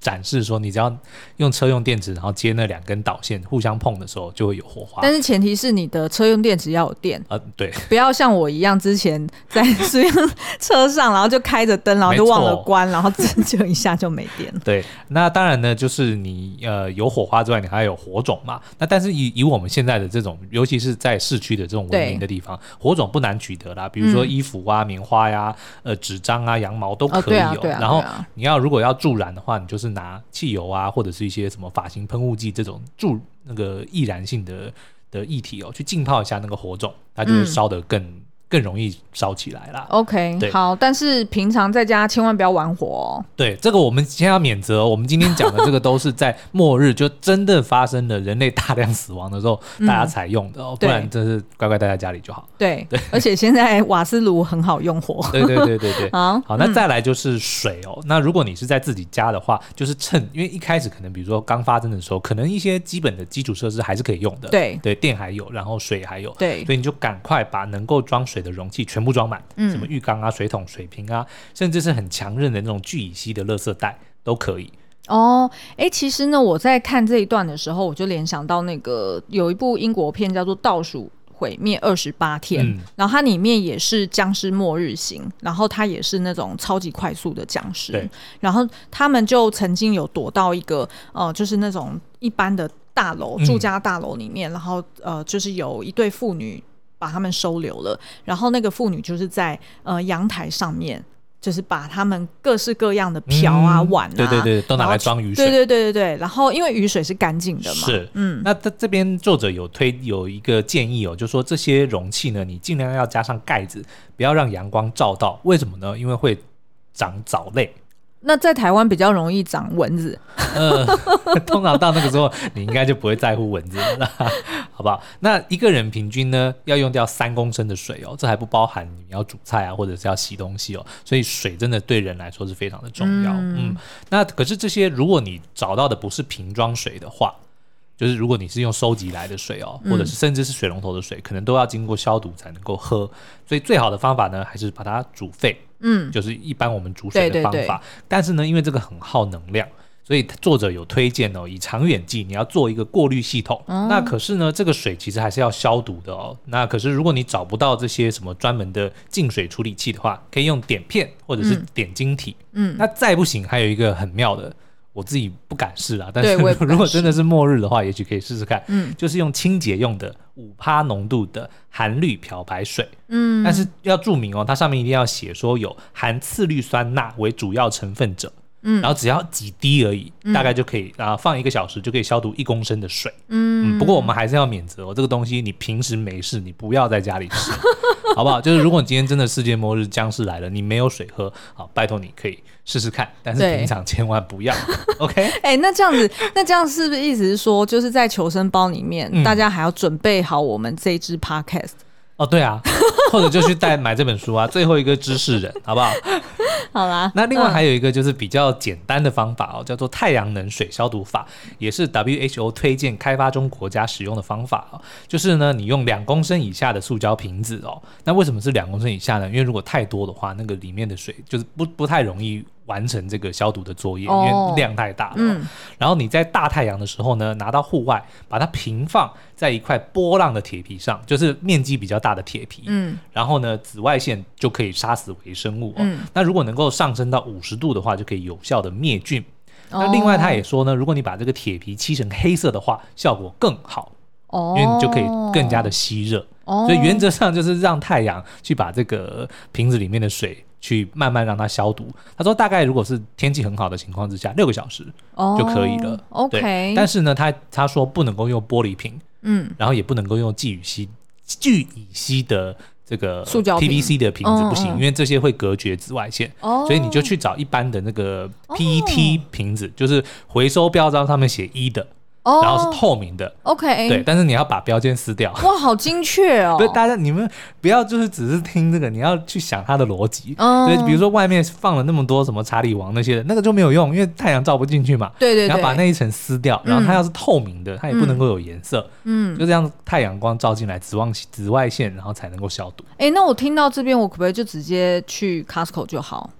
展示说，你只要用车用电池，然后接那两根导线互相碰的时候，就会有火花。但是前提是你的车用电池要有电啊，对，不要像我一样，之前在 <laughs> 使用车上，然后就开着灯，然后就忘了关，然后就一下就没电。<laughs> 对，那当然呢，就是你呃有火花之外，你还有火种嘛。那但是以以我们现在的这种，尤其是在市区的这种文明的地方，火种不难取得啦。比如说衣服啊、棉花呀、呃纸张啊、羊毛都可以有。然后你要如果要助燃的话，你就是。拿汽油啊，或者是一些什么发型喷雾剂这种助那个易燃性的的液体哦，去浸泡一下那个火种，它就会烧得更。嗯更容易烧起来啦。OK，好，但是平常在家千万不要玩火哦。对，这个我们先要免责哦。我们今天讲的这个都是在末日就真的发生了人类大量死亡的时候，大家采用的哦。不然真是乖乖待在家里就好。对对，而且现在瓦斯炉很好用火。对对对对对。<laughs> 好，好，那再来就是水哦。那如果你是在自己家的话，就是趁因为一开始可能比如说刚发生的时候，可能一些基本的基础设施还是可以用的。对对，电还有，然后水还有。对，所以你就赶快把能够装水的容器全部装满，嗯，什么浴缸啊、水桶、水瓶啊，甚至是很强韧的那种聚乙烯的垃圾袋都可以。哦，哎、欸，其实呢，我在看这一段的时候，我就联想到那个有一部英国片叫做《倒数毁灭二十八天》，嗯，然后它里面也是僵尸末日型，然后它也是那种超级快速的僵尸，对，然后他们就曾经有躲到一个呃，就是那种一般的大楼住家大楼里面，嗯、然后呃，就是有一对妇女。把他们收留了，然后那个妇女就是在呃阳台上面，就是把他们各式各样的瓢啊、嗯、碗啊，对对对，都拿来装雨水。对对对对对，然后因为雨水是干净的嘛，是嗯。那他这边作者有推有一个建议哦，就是说这些容器呢，你尽量要加上盖子，不要让阳光照到。为什么呢？因为会长藻类。那在台湾比较容易长蚊子，呃，<laughs> 通常到那个时候，你应该就不会在乎蚊子了，<laughs> 好不好？那一个人平均呢，要用掉三公升的水哦，这还不包含你要煮菜啊，或者是要洗东西哦，所以水真的对人来说是非常的重要。嗯，嗯，那可是这些，如果你找到的不是瓶装水的话，就是如果你是用收集来的水哦，或者是甚至是水龙头的水，可能都要经过消毒才能够喝，所以最好的方法呢，还是把它煮沸。嗯，就是一般我们煮水的方法，对对对，但是呢，因为这个很耗能量，所以作者有推荐哦，以长远计，你要做一个过滤系统。嗯。那可是呢，这个水其实还是要消毒的哦。那可是如果你找不到这些什么专门的净水处理器的话，可以用碘片或者是碘晶体。嗯。那再不行，还有一个很妙的。我自己不敢试啊，但是 <laughs> 如果真的是末日的话，也许可以试试看。嗯，就是用清洁用的五趴浓度的含氯漂白水。嗯，但是要注明哦，它上面一定要写说有含次氯酸钠为主要成分者。嗯，然后只要几滴而已，大概就可以，啊放一个小时就可以消毒一公升的水。嗯，嗯，不过我们还是要免责哦，这个东西你平时没事，你不要在家里吃，<laughs> 好不好？就是如果你今天真的世界末日僵尸来了，你没有水喝，好，拜托你可以试试看，但是平常千万不要。<laughs> OK？哎、欸，那这样子，那这样是不是意思是说，就是在求生包里面，嗯、大家还要准备好我们这支 Podcast？哦，对啊，<laughs> 或者就去带买这本书啊，最后一个知识人，<laughs> 好不好？好啦。那另外还有一个就是比较简单的方法哦，叫做太阳能水消毒法，也是 WHO 推荐开发中国家使用的方法哦。就是呢，你用两公升以下的塑胶瓶子哦，那为什么是两公升以下呢？因为如果太多的话，那个里面的水就是不不太容易。完成这个消毒的作业，因为量太大了。嗯，然后你在大太阳的时候呢，拿到户外，把它平放在一块波浪的铁皮上，就是面积比较大的铁皮。嗯，然后呢，紫外线就可以杀死微生物。嗯，那如果能够上升到五十度的话，就可以有效的灭菌。那另外他也说呢，如果你把这个铁皮漆成黑色的话，效果更好。哦，因为你就可以更加的吸热。哦，所以原则上就是让太阳去把这个瓶子里面的水。去慢慢让它消毒。他说，大概如果是天气很好的情况之下，六个小时就可以了。Oh, OK。但是呢，他他说不能够用玻璃瓶，嗯，然后也不能够用聚乙烯聚乙烯的这个塑胶 PVC 的瓶子不行，因为这些会隔绝紫外线。哦。所以你就去找一般的那个 PET 瓶子，就是回收标章上面写一的。然后是透明的，OK，对，但是你要把标签撕掉。哇，好精确哦！不是，大家你们不要就是只是听这个，你要去想它的逻辑。嗯，对，比如说外面放了那么多什么查理王那些的，那个就没有用，因为太阳照不进去嘛。对对对。你要把那一层撕掉，然后它要是透明的，它也不能够有颜色。嗯，就这样，太阳光照进来，紫外紫外线，然后才能够消毒。哎，那我听到这边，我可不可以就直接去 Costco 就好？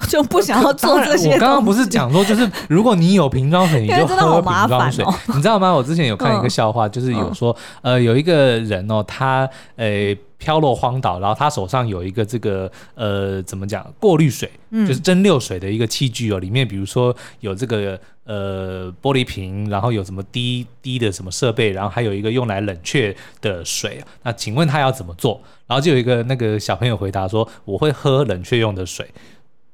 <laughs> 就不想要做这些。我刚刚不是讲说，就是如果你有 <laughs> 瓶装水，你就喝瓶装水。<laughs> 你知道吗？我之前有看一个笑话，就是有说，呃，有一个人哦，他呃飘落荒岛，然后他手上有一个这个呃怎么讲过滤水，就是蒸馏水的一个器具哦，里面比如说有这个呃玻璃瓶，然后有什么滴滴的什么设备，然后还有一个用来冷却的水。那请问他要怎么做？然后就有一个那个小朋友回答说：“我会喝冷却用的水。”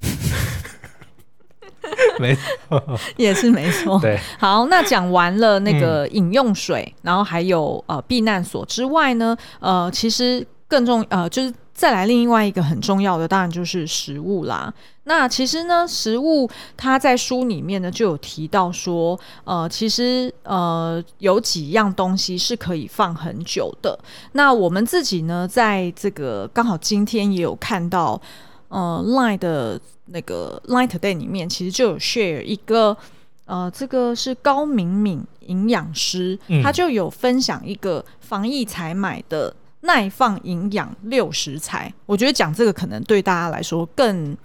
<laughs> 没错，也是没错。对，好，那讲完了那个饮用水，嗯、然后还有呃避难所之外呢，呃，其实更重呃就是再来另外一个很重要的，当然就是食物啦。那其实呢，食物它在书里面呢就有提到说，呃，其实呃有几样东西是可以放很久的。那我们自己呢，在这个刚好今天也有看到。呃，Line 的那个 Line Today 里面其实就有 share 一个，呃，这个是高敏敏营养师，嗯、他就有分享一个防疫采买的耐放营养六食材，我觉得讲这个可能对大家来说更。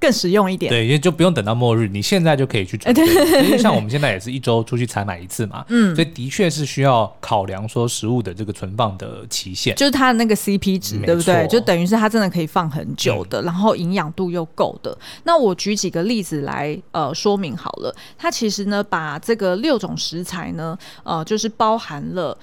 更实用一点，对，因为就不用等到末日，你现在就可以去准备。<laughs> 因为像我们现在也是一周出去采买一次嘛，嗯，所以的确是需要考量说食物的这个存放的期限，就是它的那个 CP 值，对不对？就等于是它真的可以放很久的，然后营养度又够的。那我举几个例子来呃说明好了，它其实呢把这个六种食材呢，呃，就是包含了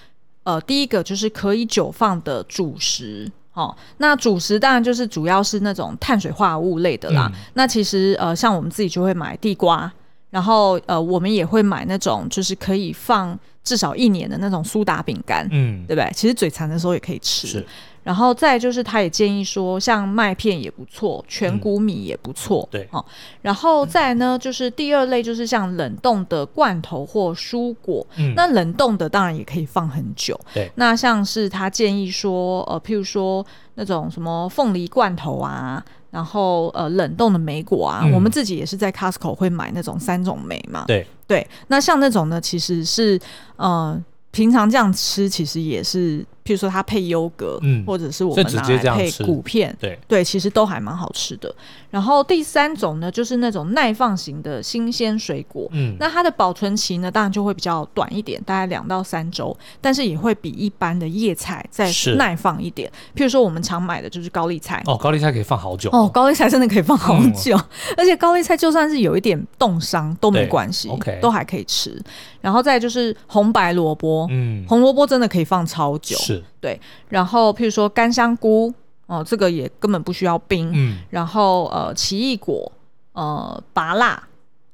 呃第一个就是可以久放的主食。哦，那主食当然就是主要是那种碳水化合物类的啦。嗯、那其实呃，像我们自己就会买地瓜，然后呃，我们也会买那种就是可以放至少一年的那种苏打饼干，嗯，对不对？其实嘴馋的时候也可以吃。是。然后再就是，他也建议说，像麦片也不错，全谷米也不错。嗯、对，哦，然后再呢，就是第二类，就是像冷冻的罐头或蔬果。嗯，那冷冻的当然也可以放很久。对，那像是他建议说，呃，譬如说那种什么凤梨罐头啊，然后呃冷冻的莓果啊，嗯、我们自己也是在 Costco 会买那种三种莓嘛。对对，那像那种呢，其实是呃。平常这样吃，其实也是，譬如说它配优格，嗯，或者是我们拿来配谷片，对。对，其实都还蛮好吃的。然后第三种呢，就是那种耐放型的新鲜水果，嗯，那它的保存期呢，当然就会比较短一点，大概两到三周，但是也会比一般的叶菜再耐放一点。譬如说我们常买的就是高丽菜，哦，高丽菜可以放好久，哦，高丽菜真的可以放好久，嗯、<laughs> 而且高丽菜就算是有一点冻伤都没关系，OK，都还可以吃。然后再就是红白萝卜，嗯，红萝卜真的可以放超久，是对。然后譬如说干香菇，哦、呃，这个也根本不需要冰，嗯。然后呃，奇异果，呃，芭乐。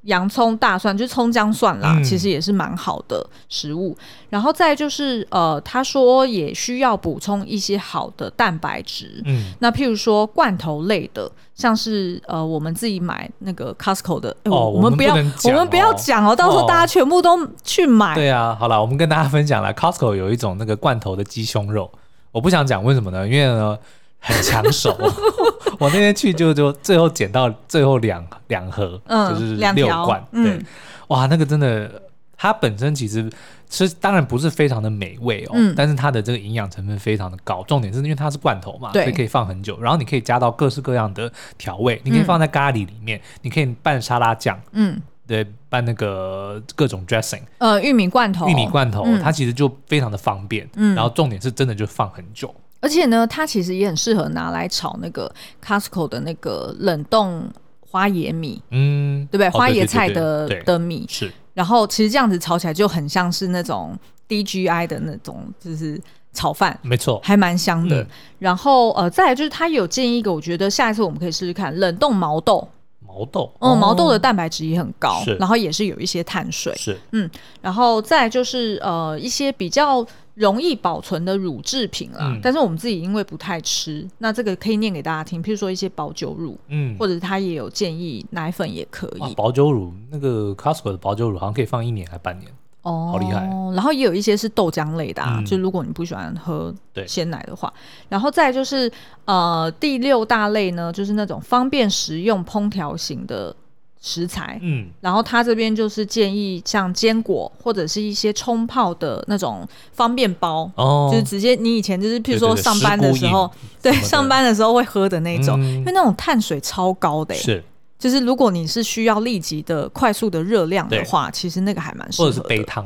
洋葱、大蒜，就是葱姜蒜啦，嗯、其实也是蛮好的食物。然后再就是，呃，他说也需要补充一些好的蛋白质。嗯，那譬如说罐头类的，像是呃，我们自己买那个 Costco 的，欸、哦，我们不要，我们不要讲哦，到时候大家全部都去买。对啊，好了，我们跟大家分享了，Costco 有一种那个罐头的鸡胸肉。我不想讲为什么呢？因为呢很抢手。<laughs> 我那天去就就最后捡到最后两两盒，嗯、就是六罐。对，嗯、哇，那个真的，它本身其实吃当然不是非常的美味哦，嗯、但是它的这个营养成分非常的高。重点是因为它是罐头嘛，对所以可以放很久。然后你可以加到各式各样的调味，你可以放在咖喱里面，嗯、你可以拌沙拉酱，嗯，对，拌那个各种 dressing，呃，玉米罐头，玉米罐头，嗯、它其实就非常的方便。嗯，然后重点是真的就放很久。而且呢，它其实也很适合拿来炒那个 Costco 的那个冷冻花椰米，嗯，对不对？花椰菜的的米是。然后其实这样子炒起来就很像是那种 DGI 的那种，就是炒饭，没错，还蛮香的。嗯、然后呃，再来就是他有建议一个，我觉得下一次我们可以试试看冷冻毛豆。毛豆，嗯，毛豆的蛋白质也很高，然后也是有一些碳水，是，嗯，然后再来就是呃一些比较容易保存的乳制品啦，嗯、但是我们自己因为不太吃，那这个可以念给大家听，譬如说一些保酒乳，嗯，或者他也有建议奶粉也可以，保酒乳那个 Costco 的保酒乳好像可以放一年还半年。哦，好厉害！然后也有一些是豆浆类的，啊，嗯、就如果你不喜欢喝鲜奶的话，然后再就是呃第六大类呢，就是那种方便食用烹调型的食材，嗯，然后他这边就是建议像坚果或者是一些冲泡的那种方便包，哦，就是直接你以前就是譬如说上班的时候，对，上班的时候会喝的那种，嗯、因为那种碳水超高的，是。就是如果你是需要立即的快速的热量的话，其实那个还蛮适合的。或者是杯汤。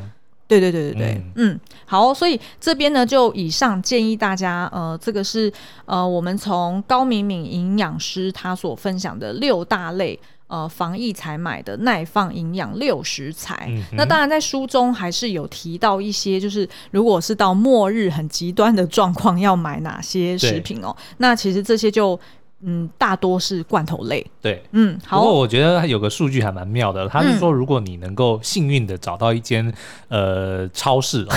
对对对对对，嗯，嗯，好，所以这边呢就以上建议大家，呃，这个是呃我们从高敏敏营养师他所分享的六大类呃防疫才买的耐放营养六食材。嗯、那当然在书中还是有提到一些，就是如果是到末日很极端的状况，要买哪些食品哦？那其实这些就。嗯，大多是罐头类。对，嗯，好。不过我觉得有个数据还蛮妙的，他是说，如果你能够幸运的找到一间呃超市，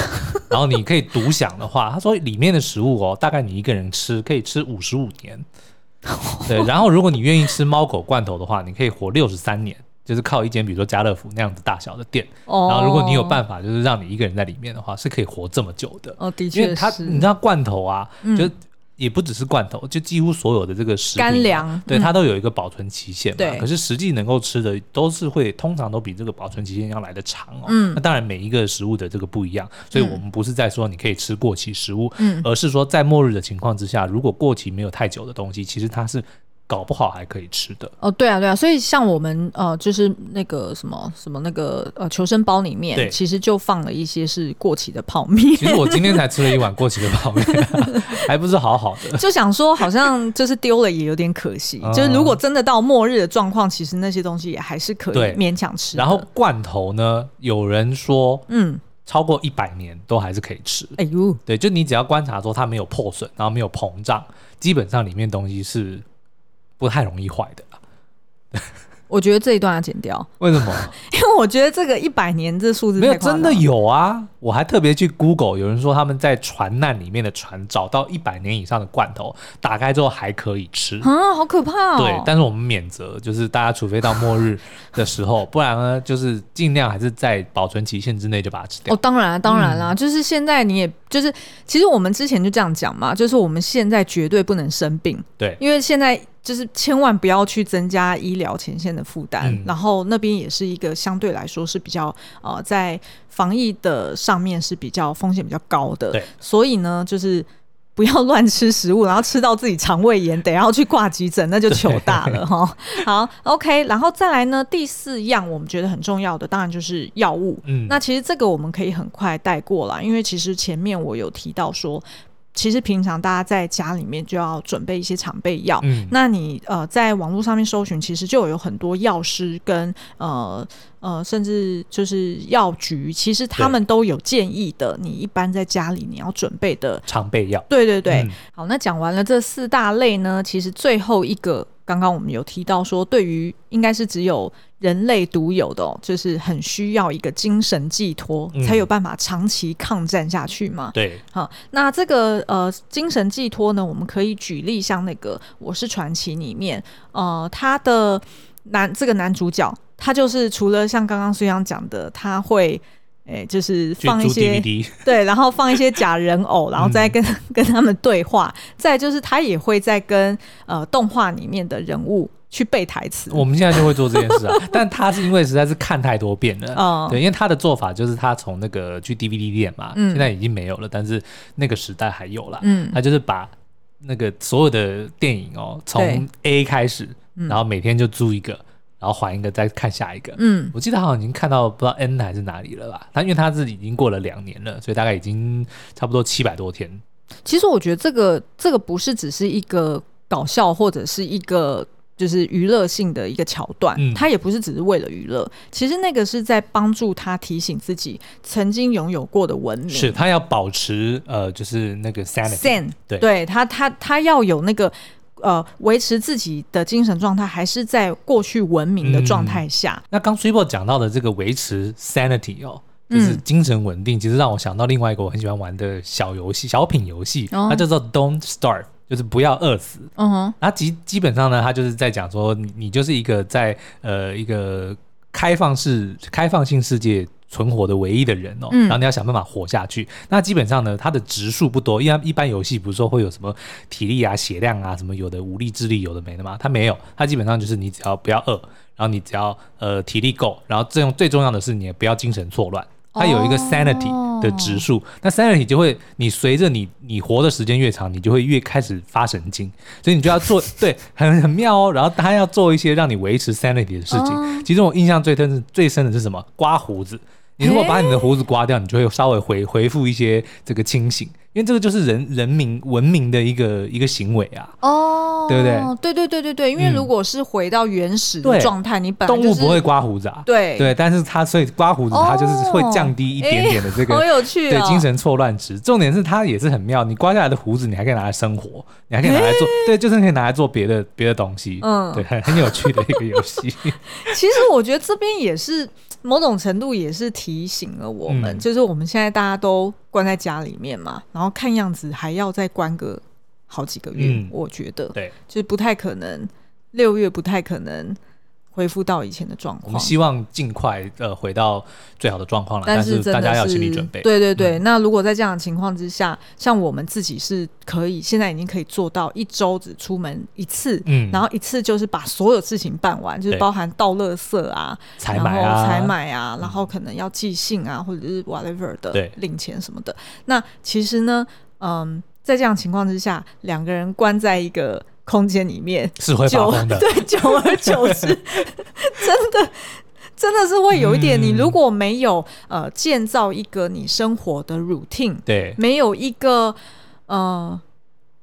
然后你可以独享的话，他说里面的食物哦，大概你一个人吃可以吃五十五年。对，然后如果你愿意吃猫狗罐头的话，你可以活六十三年，就是靠一间比如说家乐福那样子大小的店。哦。然后如果你有办法，就是让你一个人在里面的话，是可以活这么久的。哦，的确是。因为它，你知道罐头啊，就。也不只是罐头，就几乎所有的这个食品，干粮，对它都有一个保存期限嘛。对，可是实际能够吃的都是会，通常都比这个保存期限要来的长哦。嗯，那当然每一个食物的这个不一样，所以我们不是在说你可以吃过期食物，嗯，而是说在末日的情况之下，如果过期没有太久的东西，其实它是。搞不好还可以吃的哦，对啊，对啊，所以像我们呃，就是那个什么什么那个呃求生包里面，其实就放了一些是过期的泡面。其实我今天才吃了一碗过期的泡面，<laughs> 还不是好好的。就想说，好像就是丢了也有点可惜。嗯、就是如果真的到末日的状况，其实那些东西也还是可以勉强吃。然后罐头呢，有人说，嗯，超过一百年都还是可以吃。哎呦，对，就你只要观察说它没有破损，然后没有膨胀，基本上里面东西是。不太容易坏的。<laughs> 我觉得这一段要剪掉。为什么？<laughs> 因为我觉得这个一百年这数字没有真的有啊！我还特别去 Google，有人说他们在船难里面的船找到一百年以上的罐头，打开之后还可以吃啊，好可怕哦！对，但是我们免责，就是大家除非到末日的时候，<laughs> 不然呢，就是尽量还是在保存期限之内就把它吃掉。哦，当然啊，当然啦，嗯、就是现在你也就是，其实我们之前就这样讲嘛，就是我们现在绝对不能生病，对，因为现在。就是千万不要去增加医疗前线的负担，嗯、然后那边也是一个相对来说是比较呃，在防疫的上面是比较风险比较高的，对，所以呢，就是不要乱吃食物，然后吃到自己肠胃炎，得要去挂急诊，那就糗大了 <laughs> 哈。好，OK，然后再来呢，第四样我们觉得很重要的，当然就是药物。嗯，那其实这个我们可以很快带过了，因为其实前面我有提到说。其实平常大家在家里面就要准备一些常备药。嗯，那你呃在网络上面搜寻，其实就有很多药师跟呃呃甚至就是药局，其实他们都有建议的。你一般在家里你要准备的常备药。对对对。嗯、好，那讲完了这四大类呢，其实最后一个。刚刚我们有提到说，对于应该是只有人类独有的，哦，就是很需要一个精神寄托，才有办法长期抗战下去嘛。对，好，那这个呃精神寄托呢，我们可以举例，像那个《我是传奇》里面，呃，他的男这个男主角，他就是除了像刚刚孙杨讲的，他会。哎，就是放一些 <laughs> 对，然后放一些假人偶，然后再跟、嗯、跟他们对话。再就是他也会在跟呃动画里面的人物去背台词。我们现在就会做这件事啊，但他是因为实在是看太多遍了，哦、对，因为他的做法就是他从那个去 DVD 店嘛，嗯、现在已经没有了，但是那个时代还有了，嗯，他就是把那个所有的电影哦，从 A 开始，然后每天就租一个。然后还一个，再看下一个。嗯，我记得好像已经看到不知道 N 还是哪里了吧？他因为他是已经过了两年了，所以大概已经差不多七百多天。其实我觉得这个这个不是只是一个搞笑或者是一个就是娱乐性的一个桥段，嗯，他也不是只是为了娱乐。其实那个是在帮助他提醒自己曾经拥有过的文明，是他要保持呃，就是那个 sanity。San, 对，对他他他要有那个。呃，维持自己的精神状态，还是在过去文明的状态下。嗯、那刚 Super 讲到的这个维持 sanity 哦，就是精神稳定，嗯、其实让我想到另外一个我很喜欢玩的小游戏、小品游戏，它叫做 Don't Starve，就是不要饿死。嗯哼，那基基本上呢，它就是在讲说，你你就是一个在呃一个开放式、开放性世界。存活的唯一的人哦，然后你要想办法活下去。嗯、那基本上呢，它的值数不多，因为一般游戏不是说会有什么体力啊、血量啊什么有的武力、智力有的没的嘛？它没有，它基本上就是你只要不要饿，然后你只要呃体力够，然后这种最重要的是你也不要精神错乱。它有一个 sanity 的指数，哦、那 sanity 就会，你随着你你活的时间越长，你就会越开始发神经，所以你就要做 <laughs> 对，很很妙哦。然后他要做一些让你维持 sanity 的事情。哦、其中我印象最深最深的是什么？刮胡子。你如果把你的胡子刮掉，你就会稍微回回复一些这个清醒。因为这个就是人人民文明的一个一个行为啊，哦，对不对？对对对对对，因为如果是回到原始的状态，你本来动物不会刮胡子啊，对对，但是它所以刮胡子，它就是会降低一点点的这个好有趣，对精神错乱值。重点是它也是很妙，你刮下来的胡子，你还可以拿来生活，你还可以拿来做，对，就是可以拿来做别的别的东西，嗯，对，很很有趣的一个游戏。<laughs> 其实我觉得这边也是某种程度也是提醒了我们，就是我们现在大家都。关在家里面嘛，然后看样子还要再关个好几个月，嗯、我觉得，对，就是不太可能，六月不太可能。恢复到以前的状况，我们希望尽快呃回到最好的状况了。但是大家要心理准备。对对对，嗯、那如果在这样的情况之下，像我们自己是可以，现在已经可以做到一周只出门一次，嗯，然后一次就是把所有事情办完，就是包含倒垃圾啊、采买啊、采买啊，然后可能要寄信啊，或者是 whatever 的领钱什么的。那其实呢，嗯，在这样情况之下，两个人关在一个。空间里面是会发疯的，<laughs> 对，久而久之，<laughs> 真的真的是会有一点。你如果没有呃建造一个你生活的 routine，对，没有一个呃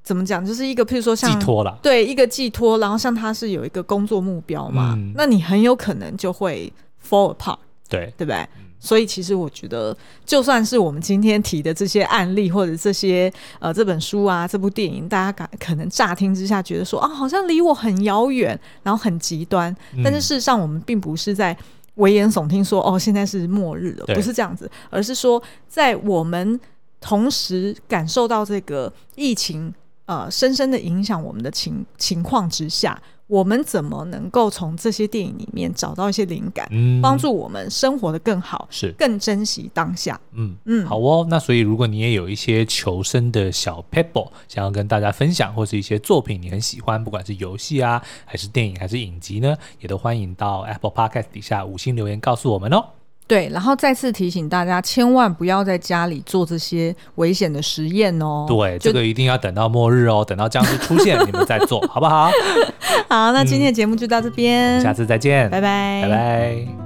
怎么讲，就是一个譬如说像寄托了，对，一个寄托，然后像他是有一个工作目标嘛，嗯、那你很有可能就会 fall apart，对，对不对？所以其实我觉得，就算是我们今天提的这些案例，或者这些呃这本书啊，这部电影，大家感可能乍听之下觉得说啊，好像离我很遥远，然后很极端。但是事实上，我们并不是在危言耸听说哦，现在是末日了，不是这样子，而是说在我们同时感受到这个疫情呃深深的影响我们的情情况之下。我们怎么能够从这些电影里面找到一些灵感，嗯，帮助我们生活的更好，是更珍惜当下。嗯嗯，好哦。那所以，如果你也有一些求生的小 pebble 想要跟大家分享，或是一些作品你很喜欢，不管是游戏啊，还是电影，还是影集呢，也都欢迎到 Apple Podcast 底下五星留言告诉我们哦。对，然后再次提醒大家，千万不要在家里做这些危险的实验哦。对，这个一定要等到末日哦，等到僵尸出现，你们再做好不好？<laughs> 好，那今天的节目就到这边，嗯，下次再见，拜拜，拜拜。